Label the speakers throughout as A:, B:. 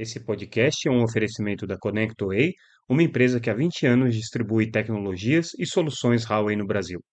A: Esse podcast é um oferecimento da ConnectWay, uma empresa que há 20 anos distribui tecnologias e soluções Huawei no Brasil.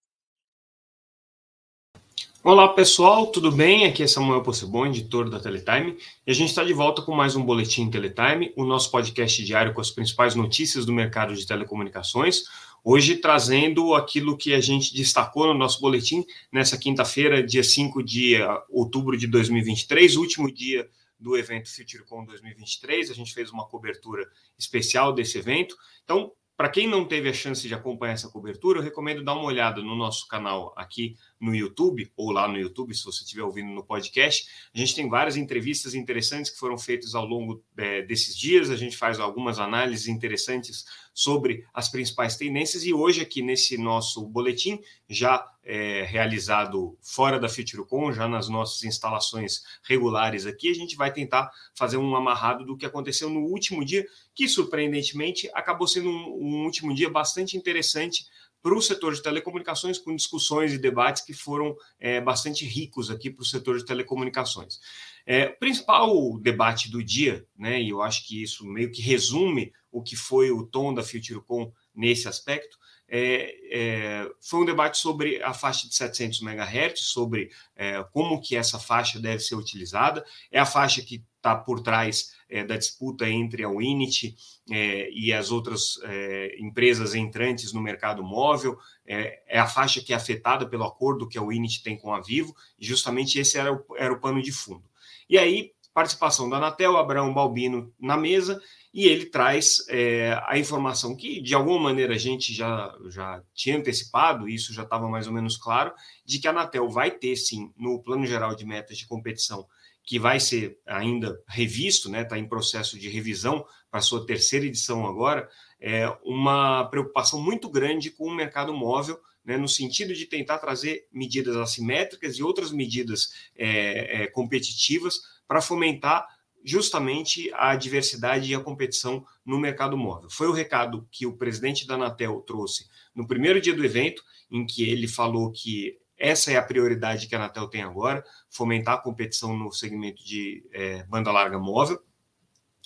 B: Olá pessoal, tudo bem? Aqui é Samuel Possebon, editor da Teletime, e a gente está de volta com mais um Boletim Teletime, o nosso podcast diário com as principais notícias do mercado de telecomunicações. Hoje trazendo aquilo que a gente destacou no nosso boletim nessa quinta-feira, dia 5 de outubro de 2023, último dia do evento FutureCon 2023. A gente fez uma cobertura especial desse evento. Então, para quem não teve a chance de acompanhar essa cobertura, eu recomendo dar uma olhada no nosso canal aqui no YouTube, ou lá no YouTube, se você estiver ouvindo no podcast. A gente tem várias entrevistas interessantes que foram feitas ao longo é, desses dias. A gente faz algumas análises interessantes sobre as principais tendências. E hoje, aqui nesse nosso boletim, já é, realizado fora da FutureCon, já nas nossas instalações regulares aqui, a gente vai tentar fazer um amarrado do que aconteceu no último dia, que surpreendentemente acabou sendo um, um último dia bastante interessante para o setor de telecomunicações, com discussões e debates que foram é, bastante ricos aqui para o setor de telecomunicações. É, o principal debate do dia, né, e eu acho que isso meio que resume o que foi o tom da FutureCon nesse aspecto, é, é, foi um debate sobre a faixa de 700 MHz, sobre é, como que essa faixa deve ser utilizada. É a faixa que está por trás é, da disputa entre a Winit é, e as outras é, empresas entrantes no mercado móvel. É, a faixa que é afetada pelo acordo que a Winit tem com a Vivo, e justamente esse era o, era o pano de fundo. E aí, participação da Anatel, Abraão Balbino na mesa, e ele traz a informação que, de alguma maneira, a gente já, já tinha antecipado, isso já estava mais ou menos claro, de que a Anatel vai ter, sim, no Plano Geral de Metas de Competição, que vai ser ainda revisto, está né, tá em processo de revisão para sua terceira edição agora, é uma preocupação muito grande com o mercado móvel, né, no sentido de tentar trazer medidas assimétricas e outras medidas é, é, competitivas para fomentar justamente a diversidade e a competição no mercado móvel. Foi o recado que o presidente da Anatel trouxe no primeiro dia do evento, em que ele falou que essa é a prioridade que a Anatel tem agora, fomentar a competição no segmento de é, banda larga móvel.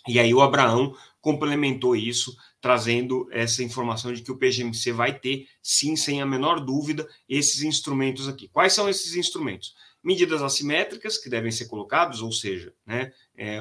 B: E aí o Abraão complementou isso, trazendo essa informação de que o PGMC vai ter, sim, sem a menor dúvida, esses instrumentos aqui. Quais são esses instrumentos? medidas assimétricas que devem ser colocadas, ou seja, né, é,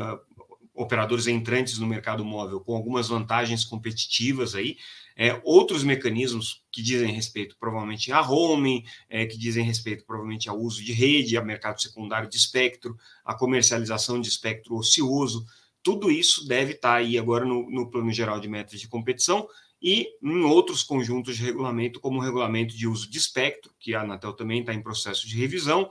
B: operadores entrantes no mercado móvel com algumas vantagens competitivas aí, é, outros mecanismos que dizem respeito provavelmente a roaming, é, que dizem respeito provavelmente ao uso de rede, a mercado secundário de espectro, a comercialização de espectro ocioso, tudo isso deve estar aí agora no, no plano geral de metas de competição e em outros conjuntos de regulamento, como o regulamento de uso de espectro, que a Anatel também está em processo de revisão,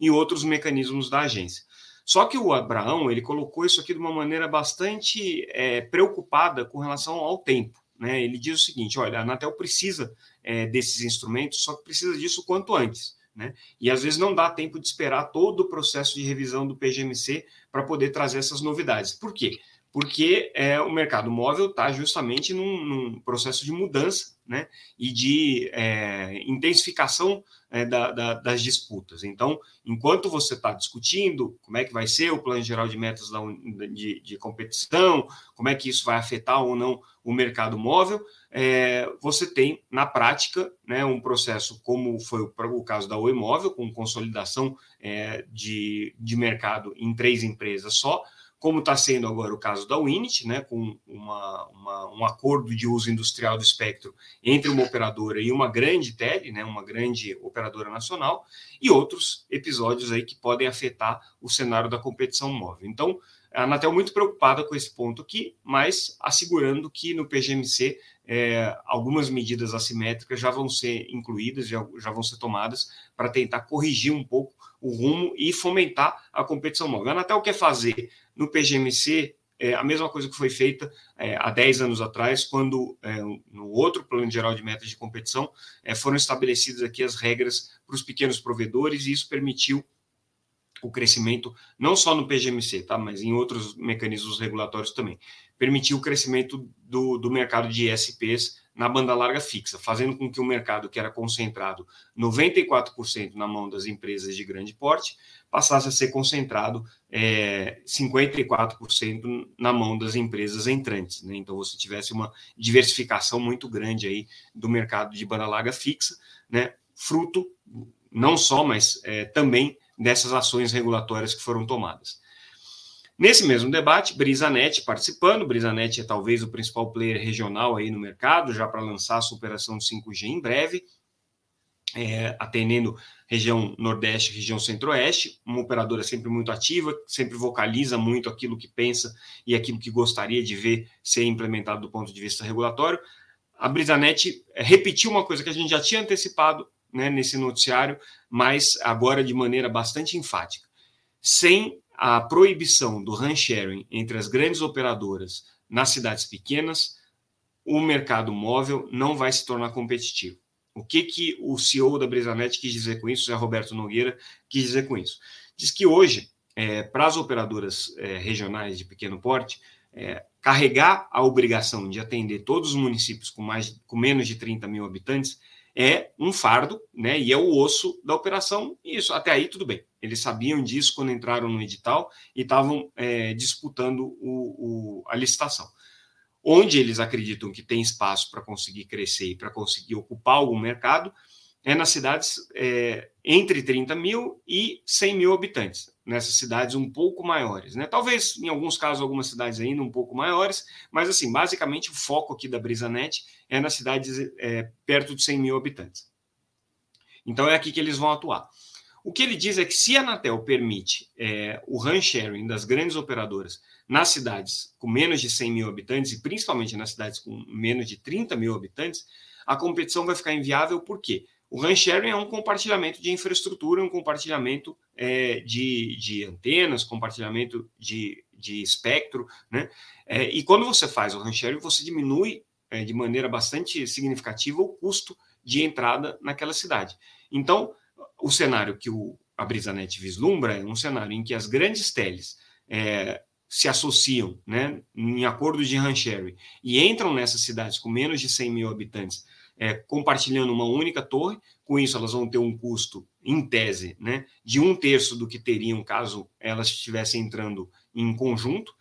B: e outros mecanismos da agência. Só que o Abraão ele colocou isso aqui de uma maneira bastante é, preocupada com relação ao tempo. Né? Ele diz o seguinte: olha, a Anatel precisa é, desses instrumentos, só que precisa disso quanto antes. Né? E às vezes não dá tempo de esperar todo o processo de revisão do PGMC para poder trazer essas novidades. Por quê? Porque é, o mercado móvel está justamente num, num, processo de mudança né? e de é, intensificação é, da, da, das disputas. Então, enquanto você está discutindo como é que vai ser o plano geral de metas da, de, de, competição, como é que isso vai afetar ou não o mercado móvel, é, você tem, na prática, né, um processo como foi o, o caso da Oi Móvel, com consolidação é, de, de mercado em três empresas só, como está sendo agora o caso da Winit, né, com uma, uma, um acordo de uso industrial do espectro entre uma operadora e uma grande tele, né, uma grande operadora nacional, e outros episódios aí que podem afetar o cenário da competição móvel. Então, a Anatel muito preocupada com esse ponto aqui, mas assegurando que no PGMC é, algumas medidas assimétricas já vão ser incluídas, já, já vão ser tomadas para tentar corrigir um pouco o rumo e fomentar a competição móvel. A Anatel quer fazer no PGMC é a mesma coisa que foi feita é, há 10 anos atrás, quando é, no outro plano geral de metas de competição é, foram estabelecidas aqui as regras para os pequenos provedores e isso permitiu o crescimento não só no PGMC, tá, mas em outros mecanismos regulatórios também. Permitiu o crescimento do, do mercado de ISPs na banda larga fixa, fazendo com que o mercado que era concentrado 94% na mão das empresas de grande porte passasse a ser concentrado é, 54% na mão das empresas entrantes. Né? Então você tivesse uma diversificação muito grande aí do mercado de banda larga fixa, né? fruto não só, mas é, também dessas ações regulatórias que foram tomadas. Nesse mesmo debate, Brisanet participando, Brisanet é talvez o principal player regional aí no mercado, já para lançar a superação do 5G em breve, é, atendendo região Nordeste, região Centro-Oeste, uma operadora sempre muito ativa, sempre vocaliza muito aquilo que pensa e aquilo que gostaria de ver ser implementado do ponto de vista regulatório. A Brisanet é, repetiu uma coisa que a gente já tinha antecipado né, nesse noticiário, mas agora de maneira bastante enfática. Sem a proibição do run sharing entre as grandes operadoras nas cidades pequenas, o mercado móvel não vai se tornar competitivo. O que, que o CEO da Brisanet quis dizer com isso, Zé Roberto Nogueira, quis dizer com isso? Diz que hoje, é, para as operadoras é, regionais de pequeno porte, é, carregar a obrigação de atender todos os municípios com, mais, com menos de 30 mil habitantes é um fardo, né? E é o osso da operação. E isso até aí tudo bem. Eles sabiam disso quando entraram no edital e estavam é, disputando o, o, a licitação. Onde eles acreditam que tem espaço para conseguir crescer e para conseguir ocupar algum mercado é nas cidades é, entre 30 mil e 100 mil habitantes, nessas cidades um pouco maiores. Né? Talvez, em alguns casos, algumas cidades ainda um pouco maiores, mas, assim, basicamente, o foco aqui da BrisaNet é nas cidades é, perto de 100 mil habitantes. Então, é aqui que eles vão atuar. O que ele diz é que se a Anatel permite é, o run sharing das grandes operadoras nas cidades com menos de 100 mil habitantes, e principalmente nas cidades com menos de 30 mil habitantes, a competição vai ficar inviável, por quê? O run sharing é um compartilhamento de infraestrutura, um compartilhamento é, de, de, antenas, compartilhamento de, de espectro, né? É, e quando você faz o run sharing, você diminui é, de maneira bastante significativa o custo de entrada naquela cidade. Então, o cenário que o, a BrisaNet vislumbra é um cenário em que as grandes teles é, se associam né, em acordos de run sharing e entram nessas cidades com menos de 100 mil habitantes, é, compartilhando uma única torre. Com isso, elas vão ter um custo, em tese, né, de um terço do que teriam caso elas estivessem entrando em conjunto,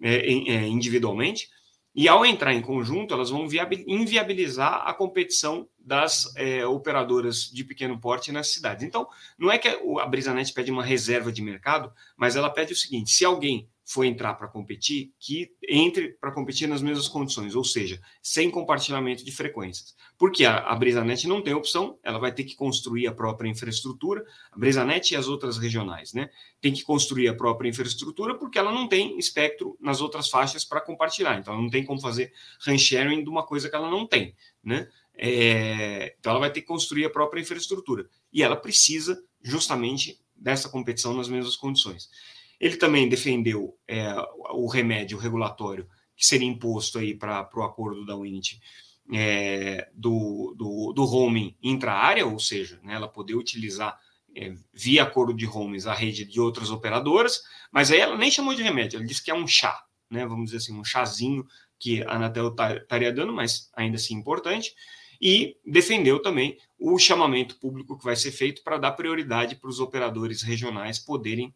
B: é, é individualmente. E ao entrar em conjunto, elas vão inviabilizar a competição das é, operadoras de pequeno porte nas cidades. Então, não é que a Brisanet pede uma reserva de mercado, mas ela pede o seguinte: se alguém for entrar para competir, que entre para competir nas mesmas condições, ou seja, sem compartilhamento de frequências. Porque a, a Brisanet não tem opção, ela vai ter que construir a própria infraestrutura, a Brisanet e as outras regionais, né? Tem que construir a própria infraestrutura porque ela não tem espectro nas outras faixas para compartilhar, então ela não tem como fazer run sharing de uma coisa que ela não tem, né? É, então ela vai ter que construir a própria infraestrutura e ela precisa justamente dessa competição nas mesmas condições. Ele também defendeu é, o remédio regulatório que seria imposto aí para o acordo da Unity é, do, do, do roaming intra-área, ou seja, né, ela poder utilizar é, via acordo de roaming a rede de outras operadoras, mas aí ela nem chamou de remédio, ela disse que é um chá, né, vamos dizer assim, um chazinho que a Anatel tá, estaria dando, mas ainda assim importante, e defendeu também o chamamento público que vai ser feito para dar prioridade para os operadores regionais poderem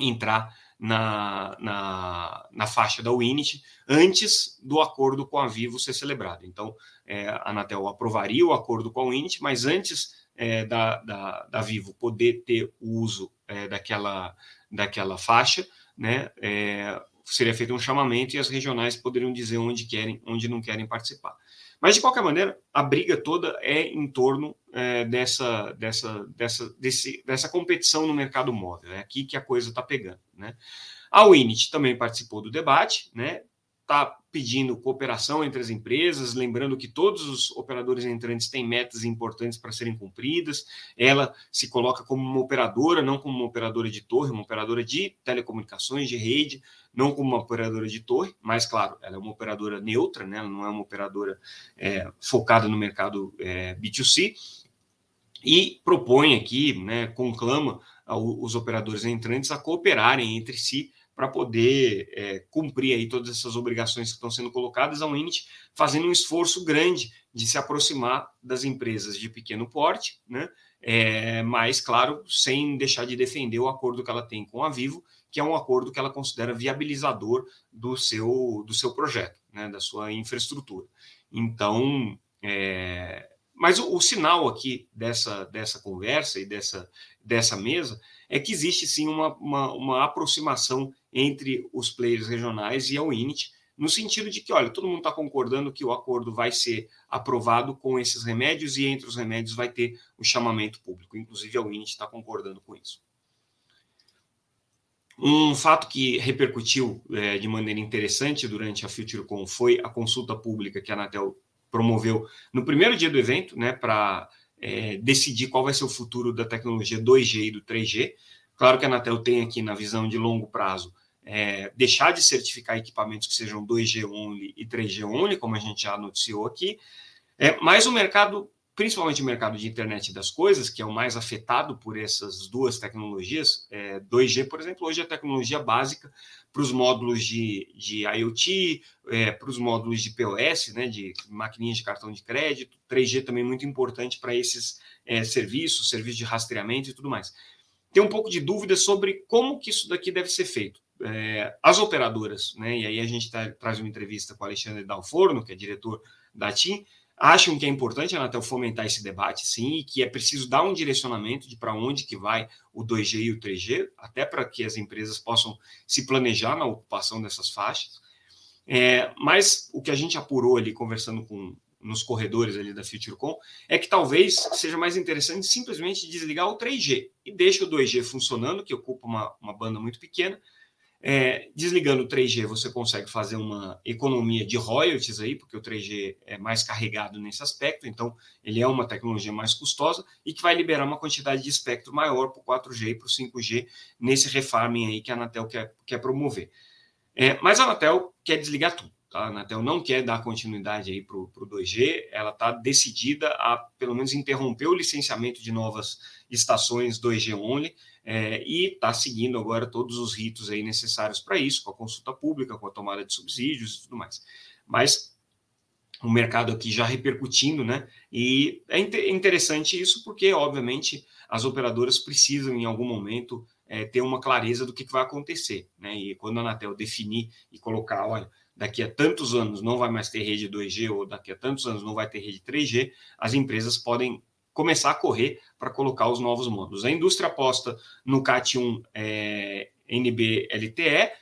B: entrar na, na, na, faixa da Winit antes do acordo com a Vivo ser celebrado. Então, é, a Anatel aprovaria o acordo com a Winit, mas antes é, da, da, da, Vivo poder ter o uso é, daquela, daquela faixa, né, é, seria feito um chamamento e as regionais poderiam dizer onde querem, onde não querem participar. Mas, de qualquer maneira, a briga toda é em torno é, dessa, dessa, dessa, desse, dessa competição no mercado móvel. É aqui que a coisa está pegando. Né? A Winit também participou do debate, né? Está pedindo cooperação entre as empresas, lembrando que todos os operadores entrantes têm metas importantes para serem cumpridas. Ela se coloca como uma operadora, não como uma operadora de torre, uma operadora de telecomunicações, de rede, não como uma operadora de torre, mas, claro, ela é uma operadora neutra, né? ela não é uma operadora é, focada no mercado é, B2C, e propõe aqui, né, conclama os operadores entrantes a cooperarem entre si para poder é, cumprir aí todas essas obrigações que estão sendo colocadas, a Unity fazendo um esforço grande de se aproximar das empresas de pequeno porte, né? É, mas, claro, sem deixar de defender o acordo que ela tem com a Vivo, que é um acordo que ela considera viabilizador do seu, do seu projeto, né? da sua infraestrutura. Então, é, mas o, o, sinal aqui dessa, dessa conversa e dessa, dessa mesa é que existe sim uma, uma, uma aproximação entre os players regionais e a Unity, no sentido de que, olha, todo mundo está concordando que o acordo vai ser aprovado com esses remédios e entre os remédios vai ter o chamamento público. Inclusive a Unity está concordando com isso. Um fato que repercutiu é, de maneira interessante durante a FutureCon foi a consulta pública que a Anatel promoveu no primeiro dia do evento, né, para é, decidir qual vai ser o futuro da tecnologia 2G e do 3G. Claro que a Anatel tem aqui na visão de longo prazo é, deixar de certificar equipamentos que sejam 2G only e 3G only, como a gente já noticiou aqui, é, mas o mercado principalmente o mercado de internet das coisas, que é o mais afetado por essas duas tecnologias. É, 2G, por exemplo, hoje é a tecnologia básica para os módulos de, de IoT, é, para os módulos de POS, né, de maquininhas de cartão de crédito. 3G também muito importante para esses é, serviços, serviços de rastreamento e tudo mais. Tem um pouco de dúvida sobre como que isso daqui deve ser feito. É, as operadoras, né, e aí a gente tá, traz uma entrevista com o Alexandre Dalforno, que é diretor da TIM, acham que é importante Anatel fomentar esse debate, sim, e que é preciso dar um direcionamento de para onde que vai o 2G e o 3G, até para que as empresas possam se planejar na ocupação dessas faixas. É, mas o que a gente apurou ali, conversando com nos corredores ali da FutureCon, é que talvez seja mais interessante simplesmente desligar o 3G e deixa o 2G funcionando, que ocupa uma, uma banda muito pequena, é, desligando o 3G, você consegue fazer uma economia de royalties aí, porque o 3G é mais carregado nesse aspecto, então ele é uma tecnologia mais custosa e que vai liberar uma quantidade de espectro maior para o 4G e para o 5G nesse refarming aí que a Anatel quer, quer promover. É, mas a Anatel quer desligar tudo. Tá? A Anatel não quer dar continuidade aí para o 2G, ela está decidida a, pelo menos, interromper o licenciamento de novas estações 2G only, é, e está seguindo agora todos os ritos aí necessários para isso, com a consulta pública, com a tomada de subsídios e tudo mais. Mas o mercado aqui já repercutindo, né? E é interessante isso porque, obviamente, as operadoras precisam em algum momento é, ter uma clareza do que, que vai acontecer, né? E quando a Anatel definir e colocar, olha, daqui a tantos anos não vai mais ter rede 2G ou daqui a tantos anos não vai ter rede 3G, as empresas podem começar a correr para colocar os novos módulos. A indústria aposta no CAT1 é, NB-LTE,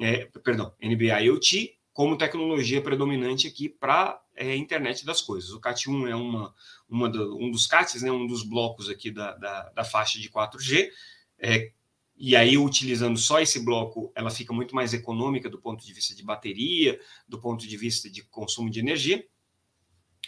B: é, perdão, NB-IoT, como tecnologia predominante aqui para é, internet das coisas. O CAT1 é uma, uma do, um dos CATs, né, um dos blocos aqui da, da, da faixa de 4G, é, e aí, utilizando só esse bloco, ela fica muito mais econômica do ponto de vista de bateria, do ponto de vista de consumo de energia.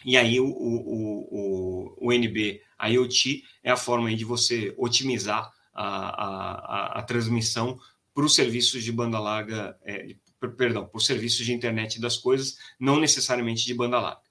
B: E aí o, o, o, o NB IoT é a forma de você otimizar a, a, a transmissão para os serviços de banda larga, é, perdão, para os serviços de internet das coisas, não necessariamente de banda larga.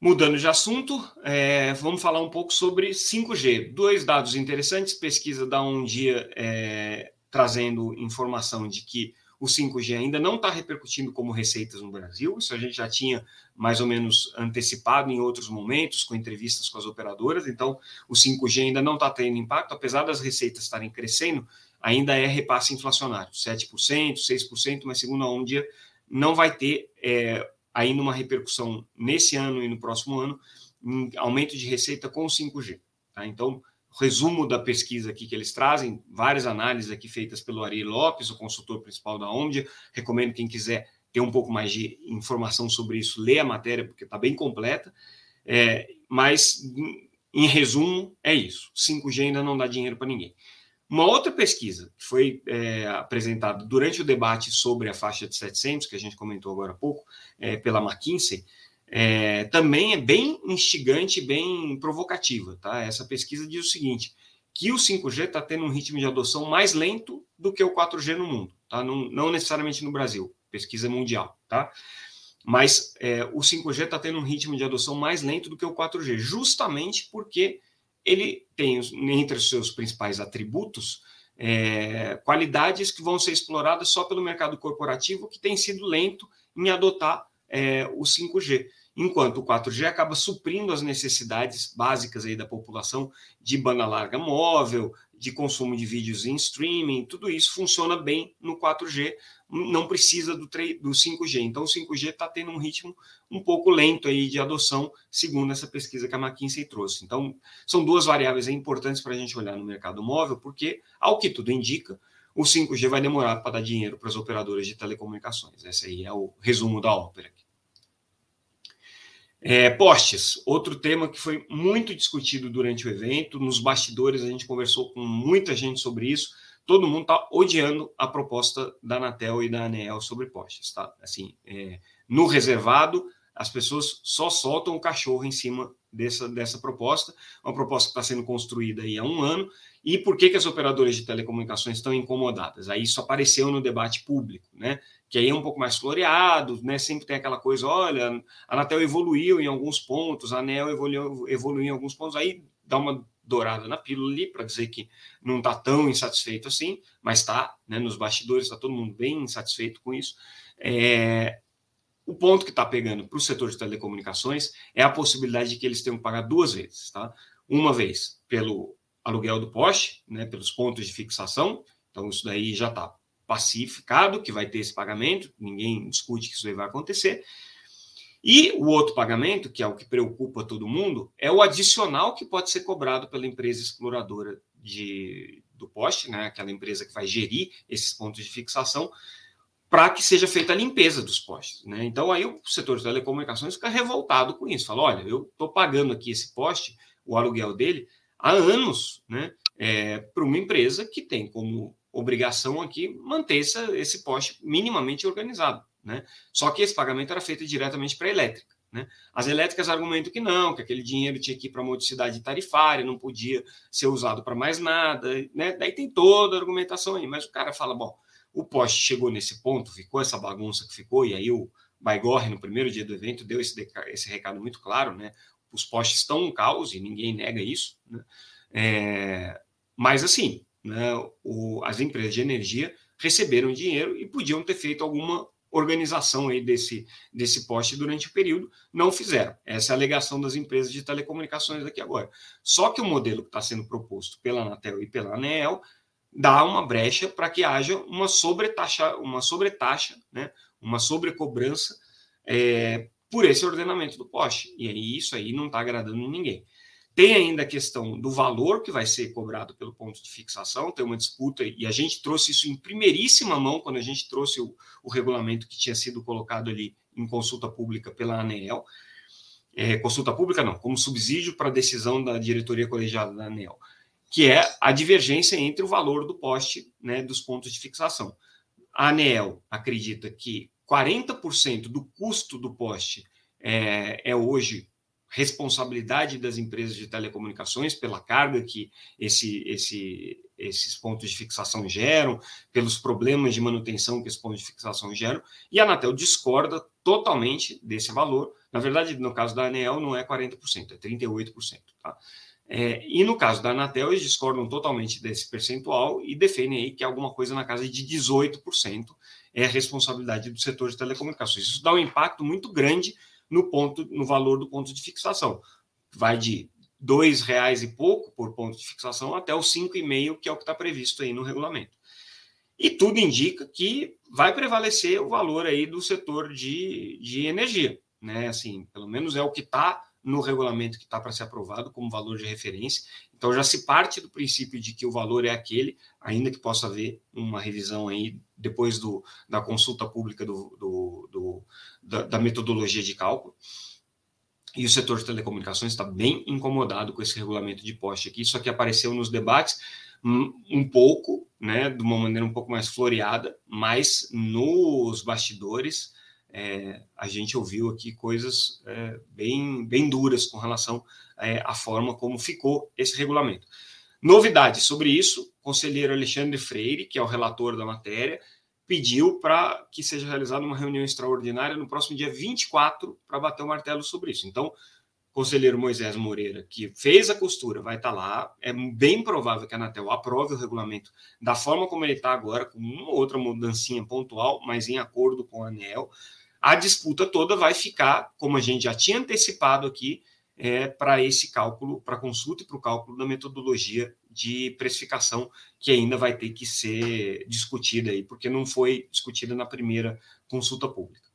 B: Mudando de assunto, é, vamos falar um pouco sobre 5G. Dois dados interessantes, pesquisa da Um Dia é, trazendo informação de que o 5G ainda não está repercutindo como receitas no Brasil, isso a gente já tinha mais ou menos antecipado em outros momentos, com entrevistas com as operadoras, então o 5G ainda não está tendo impacto, apesar das receitas estarem crescendo, ainda é repasse inflacionário, 7%, 6%, mas segundo a Ondia, não vai ter é, ainda uma repercussão nesse ano e no próximo ano em aumento de receita com o 5G. Tá? Então, resumo da pesquisa aqui que eles trazem, várias análises aqui feitas pelo Ari Lopes, o consultor principal da Omdia. Recomendo quem quiser ter um pouco mais de informação sobre isso, ler a matéria, porque está bem completa. É, mas, em resumo, é isso. 5G ainda não dá dinheiro para ninguém. Uma outra pesquisa que foi é, apresentada durante o debate sobre a faixa de 700, que a gente comentou agora há pouco, é, pela McKinsey, é, também é bem instigante, bem provocativa. Tá? Essa pesquisa diz o seguinte: que o 5G está tendo um ritmo de adoção mais lento do que o 4G no mundo, tá? não, não necessariamente no Brasil, pesquisa mundial, tá? Mas é, o 5G está tendo um ritmo de adoção mais lento do que o 4G, justamente porque ele tem entre os seus principais atributos é, qualidades que vão ser exploradas só pelo mercado corporativo, que tem sido lento em adotar é, o 5G enquanto o 4G acaba suprindo as necessidades básicas aí da população de banda larga móvel, de consumo de vídeos em streaming, tudo isso funciona bem no 4G, não precisa do, do 5G. Então, o 5G está tendo um ritmo um pouco lento aí de adoção, segundo essa pesquisa que a McKinsey trouxe. Então, são duas variáveis importantes para a gente olhar no mercado móvel, porque, ao que tudo indica, o 5G vai demorar para dar dinheiro para as operadoras de telecomunicações. Esse aí é o resumo da ópera. É, postes, outro tema que foi muito discutido durante o evento, nos bastidores a gente conversou com muita gente sobre isso. Todo mundo está odiando a proposta da Anatel e da Anel sobre postes, tá? Assim, é, no reservado, as pessoas só soltam o cachorro em cima dessa, dessa proposta, uma proposta que está sendo construída aí há um ano. E por que, que as operadoras de telecomunicações estão incomodadas? Aí isso apareceu no debate público, né? Que aí é um pouco mais floreado, né? Sempre tem aquela coisa, olha, a Anatel evoluiu em alguns pontos, a Anel evoluiu, evoluiu em alguns pontos, aí dá uma dourada na pílula ali para dizer que não está tão insatisfeito assim, mas está, né? Nos bastidores está todo mundo bem insatisfeito com isso. É, o ponto que está pegando para o setor de telecomunicações é a possibilidade de que eles tenham que pagar duas vezes, tá? Uma vez pelo aluguel do poste, né, pelos pontos de fixação, então isso daí já está pacificado, que vai ter esse pagamento, ninguém discute que isso aí vai acontecer. E o outro pagamento, que é o que preocupa todo mundo, é o adicional que pode ser cobrado pela empresa exploradora de, do poste, né, aquela empresa que vai gerir esses pontos de fixação, para que seja feita a limpeza dos postes. Né? Então, aí o setor de telecomunicações fica revoltado com isso. Fala: olha, eu estou pagando aqui esse poste, o aluguel dele, há anos né, é, para uma empresa que tem como obrigação aqui manter essa, esse poste minimamente organizado. Né? Só que esse pagamento era feito diretamente para a elétrica. Né? As elétricas argumentam que não, que aquele dinheiro tinha que ir para modicidade tarifária, não podia ser usado para mais nada. Né? Daí tem toda a argumentação aí, mas o cara fala: bom, o poste chegou nesse ponto, ficou essa bagunça que ficou, e aí o Baigorre, no primeiro dia do evento, deu esse, esse recado muito claro, né? Os postes estão um caos e ninguém nega isso, né? É, mas assim, né, o, as empresas de energia receberam dinheiro e podiam ter feito alguma organização aí desse, desse poste durante o período, não fizeram. Essa é a alegação das empresas de telecomunicações aqui agora. Só que o modelo que está sendo proposto pela Anatel e pela ANEEL dá uma brecha para que haja uma sobretaxa, uma sobretaxa, né, uma sobrecobrança é, por esse ordenamento do poste. E aí isso aí não está agradando ninguém. Tem ainda a questão do valor que vai ser cobrado pelo ponto de fixação, tem uma disputa, e a gente trouxe isso em primeiríssima mão quando a gente trouxe o, o regulamento que tinha sido colocado ali em consulta pública pela ANEEL. É, consulta pública não, como subsídio para a decisão da diretoria colegiada da ANEEL que é a divergência entre o valor do poste, né, dos pontos de fixação. A ANEEL acredita que 40% do custo do poste é, é, hoje responsabilidade das empresas de telecomunicações pela carga que esse, esse, esses pontos de fixação geram, pelos problemas de manutenção que esses pontos de fixação geram, e a Anatel discorda totalmente desse valor. Na verdade, no caso da ANEEL, não é 40%, é 38%. Tá? É, e no caso da Anatel, eles discordam totalmente desse percentual e defendem aí que alguma coisa na casa de 18% é a responsabilidade do setor de telecomunicações. Isso dá um impacto muito grande no ponto, no valor do ponto de fixação. Vai de R$ reais e pouco por ponto de fixação até os 5,5, que é o que está previsto aí no regulamento. E tudo indica que vai prevalecer o valor aí do setor de, de energia, né? Assim, pelo menos é o que está no regulamento que está para ser aprovado como valor de referência. Então já se parte do princípio de que o valor é aquele, ainda que possa haver uma revisão aí depois do, da consulta pública do, do, do da, da, metodologia de cálculo. E o setor de telecomunicações está bem incomodado com esse regulamento de poste aqui. Isso aqui apareceu nos debates um, um pouco, né, de uma maneira um pouco mais floreada, mas nos bastidores é, a gente ouviu aqui coisas é, bem, bem duras com relação é, à forma como ficou esse regulamento. Novidade sobre isso, o conselheiro Alexandre Freire, que é o relator da matéria, pediu para que seja realizada uma reunião extraordinária no próximo dia 24 para bater o martelo sobre isso. Então, conselheiro Moisés Moreira, que fez a costura, vai estar lá. É bem provável que a Anatel aprove o regulamento da forma como ele está agora, com uma outra mudancinha pontual, mas em acordo com a ANEL. A disputa toda vai ficar, como a gente já tinha antecipado aqui, é, para esse cálculo, para consulta e para o cálculo da metodologia de precificação, que ainda vai ter que ser discutida aí, porque não foi discutida na primeira consulta pública.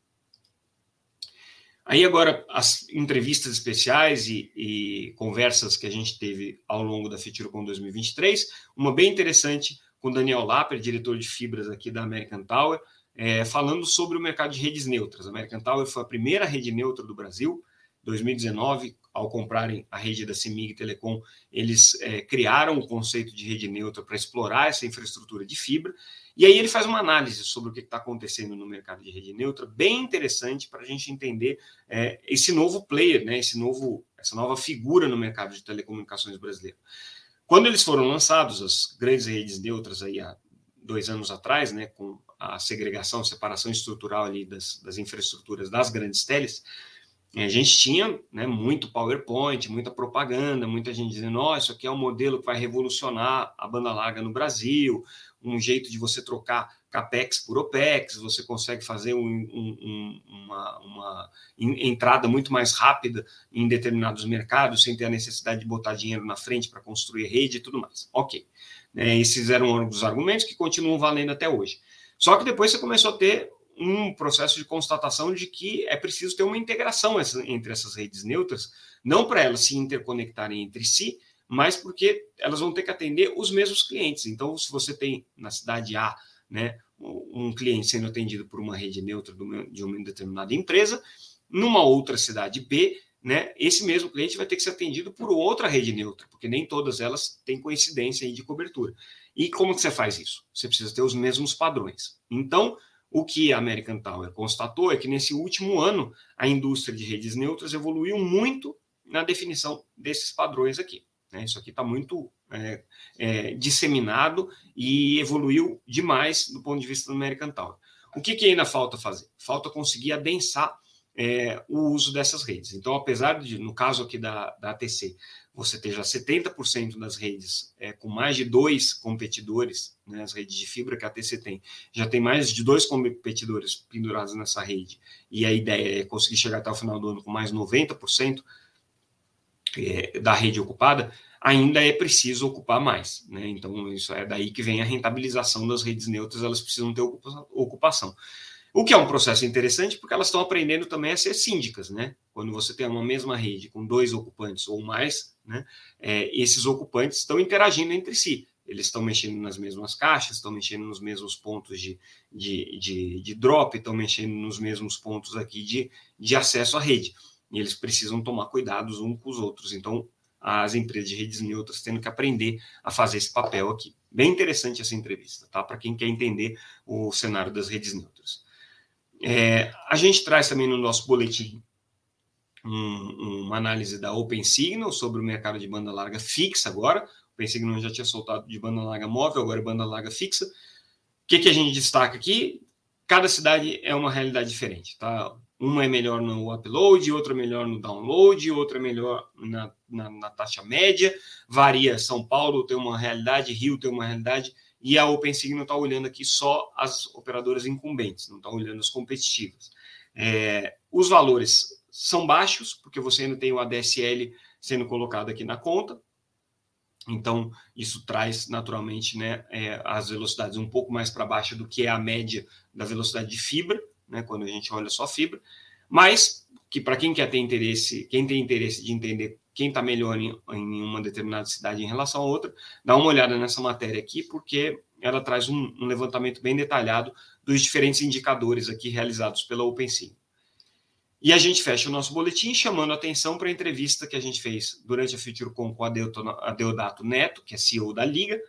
B: Aí agora as entrevistas especiais e, e, conversas que a gente teve ao longo da FITURCOM 2023, uma bem interessante com Daniel Lapper, diretor de fibras aqui da American Tower, é, falando sobre o mercado de redes neutras. A American Tower foi a primeira rede neutra do Brasil, 2019, ao comprarem a rede da CEMIG Telecom, eles é, criaram o conceito de rede neutra para explorar essa infraestrutura de fibra e aí ele faz uma análise sobre o que está acontecendo no mercado de rede neutra, bem interessante para a gente entender é, esse novo player, né, esse novo, essa nova figura no mercado de telecomunicações brasileiro. Quando eles foram lançados, as grandes redes neutras aí há dois anos atrás, né, com a segregação, separação estrutural ali das, das infraestruturas das grandes teles, a gente tinha né, muito PowerPoint, muita propaganda, muita gente dizendo: oh, isso aqui é um modelo que vai revolucionar a banda larga no Brasil, um jeito de você trocar CAPEX por OPEX, você consegue fazer um, um, uma, uma, entrada muito mais rápida em determinados mercados, sem ter a necessidade de botar dinheiro na frente para construir rede e tudo mais. Ok. É, esses eram os argumentos que continuam valendo até hoje. Só que depois você começou a ter um processo de constatação de que é preciso ter uma integração entre essas redes neutras, não para elas se interconectarem entre si, mas porque elas vão ter que atender os mesmos clientes. Então, se você tem na cidade A, né, um cliente sendo atendido por uma rede neutra de uma determinada empresa, numa outra cidade B, né, esse mesmo cliente vai ter que ser atendido por outra rede neutra, porque nem todas elas têm coincidência de cobertura. E como que você faz isso? Você precisa ter os mesmos padrões. Então, o que a American Tower constatou é que nesse último ano a indústria de redes neutras evoluiu muito na definição desses padrões aqui. Né? Isso aqui está muito é, é, disseminado e evoluiu demais do ponto de vista do American Tower. O que, que ainda falta fazer? Falta conseguir adensar é, o uso dessas redes. Então, apesar de, no caso aqui da, da ATC, você ter já 70% das redes é, com mais de dois competidores, né, as redes de fibra que a ATC tem, já tem mais de dois competidores pendurados nessa rede, e a ideia é conseguir chegar até o final do ano com mais 90% é, da rede ocupada, ainda é preciso ocupar mais. Né? Então, isso é daí que vem a rentabilização das redes neutras, elas precisam ter ocupação. O que é um processo interessante, porque elas estão aprendendo também a ser síndicas, né? Quando você tem uma mesma rede com dois ocupantes ou mais, né? É, esses ocupantes estão interagindo entre si. Eles estão mexendo nas mesmas caixas, estão mexendo nos mesmos pontos de, de, de, de drop, estão mexendo nos mesmos pontos aqui de, de acesso à rede. E eles precisam tomar cuidados uns com os outros. Então, as empresas de redes neutras tendo que aprender a fazer esse papel aqui. Bem interessante essa entrevista, tá? Para quem quer entender o cenário das redes neutras. É, a gente traz também no nosso boletim um, uma análise da OpenSignal sobre o mercado de banda larga fixa agora. O OpenSignal já tinha soltado de banda larga móvel, agora é banda larga fixa. O que, que a gente destaca aqui? Cada cidade é uma realidade diferente, tá? Uma é melhor no upload, outra é melhor no download, outra é melhor na, na, na, taxa média. Varia. São Paulo tem uma realidade, Rio tem uma realidade, e a OpenSignal está olhando aqui só as operadoras incumbentes, não está olhando as competitivas. É, os valores são baixos, porque você ainda tem o ADSL sendo colocado aqui na conta, então, isso traz naturalmente né, é, as velocidades um pouco mais para baixo do que é a média da velocidade de fibra né, quando a gente olha só fibra, mas que para quem quer ter interesse, quem tem interesse de entender quem está melhor em, em, uma determinada cidade em relação a outra, dá uma olhada nessa matéria aqui, porque ela traz um, um levantamento bem detalhado dos diferentes indicadores aqui realizados pela OpenSea. E a gente fecha o nosso boletim chamando a atenção para a entrevista que a gente fez durante a FutureCon com a Deodato Neto, que é CEO da Liga,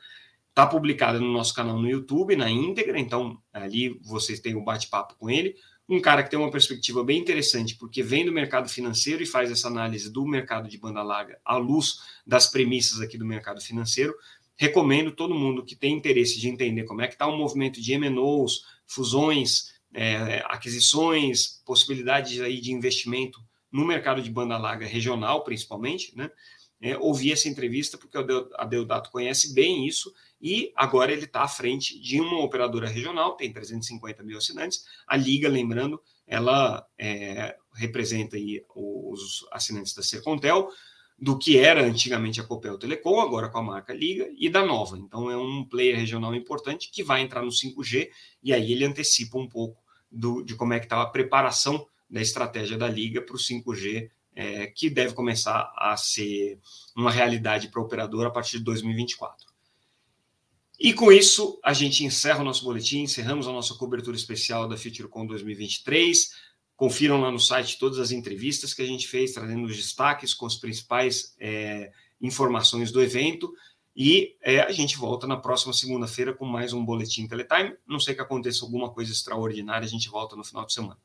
B: Está publicada no nosso canal no YouTube, na íntegra, então ali vocês têm um bate-papo com ele. Um cara que tem uma perspectiva bem interessante, porque vem do mercado financeiro e faz essa análise do mercado de banda larga à luz das premissas aqui do mercado financeiro. Recomendo todo mundo que tem interesse de entender como é que está o movimento de MNOs, fusões, é, aquisições, possibilidades aí de investimento no mercado de banda larga regional, principalmente, né? É, ouvi essa entrevista porque a Deodato conhece bem isso e agora ele está à frente de uma operadora regional, tem 350 mil assinantes. A Liga, lembrando, ela é, representa aí os assinantes da Sercontel, do que era antigamente a Copel Telecom, agora com a marca Liga, e da Nova. Então é um player regional importante que vai entrar no 5G, e aí ele antecipa um pouco do, de como é que está a preparação da estratégia da Liga para o 5G, é, que deve começar a ser uma realidade para o operador a partir de 2024. E com isso, a gente encerra o nosso boletim, encerramos a nossa cobertura especial da FutureCon 2023. Confiram lá no site todas as entrevistas que a gente fez, trazendo os destaques com as principais é, informações do evento. E é, a gente volta na próxima segunda-feira com mais um Boletim Teletime. Não sei que aconteça alguma coisa extraordinária, a gente volta no final de semana.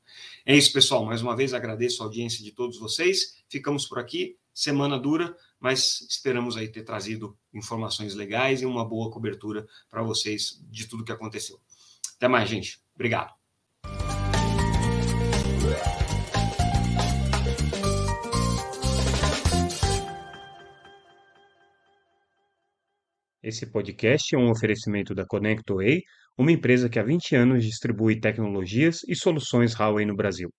B: É isso, pessoal. Mais uma vez agradeço a audiência de todos vocês. Ficamos por aqui. Semana dura, mas esperamos aí ter trazido informações legais e uma boa cobertura para vocês de tudo que aconteceu. Até mais, gente. Obrigado.
A: Esse podcast é um oferecimento da ConnectWay, uma empresa que há 20 anos distribui tecnologias e soluções Huawei no Brasil.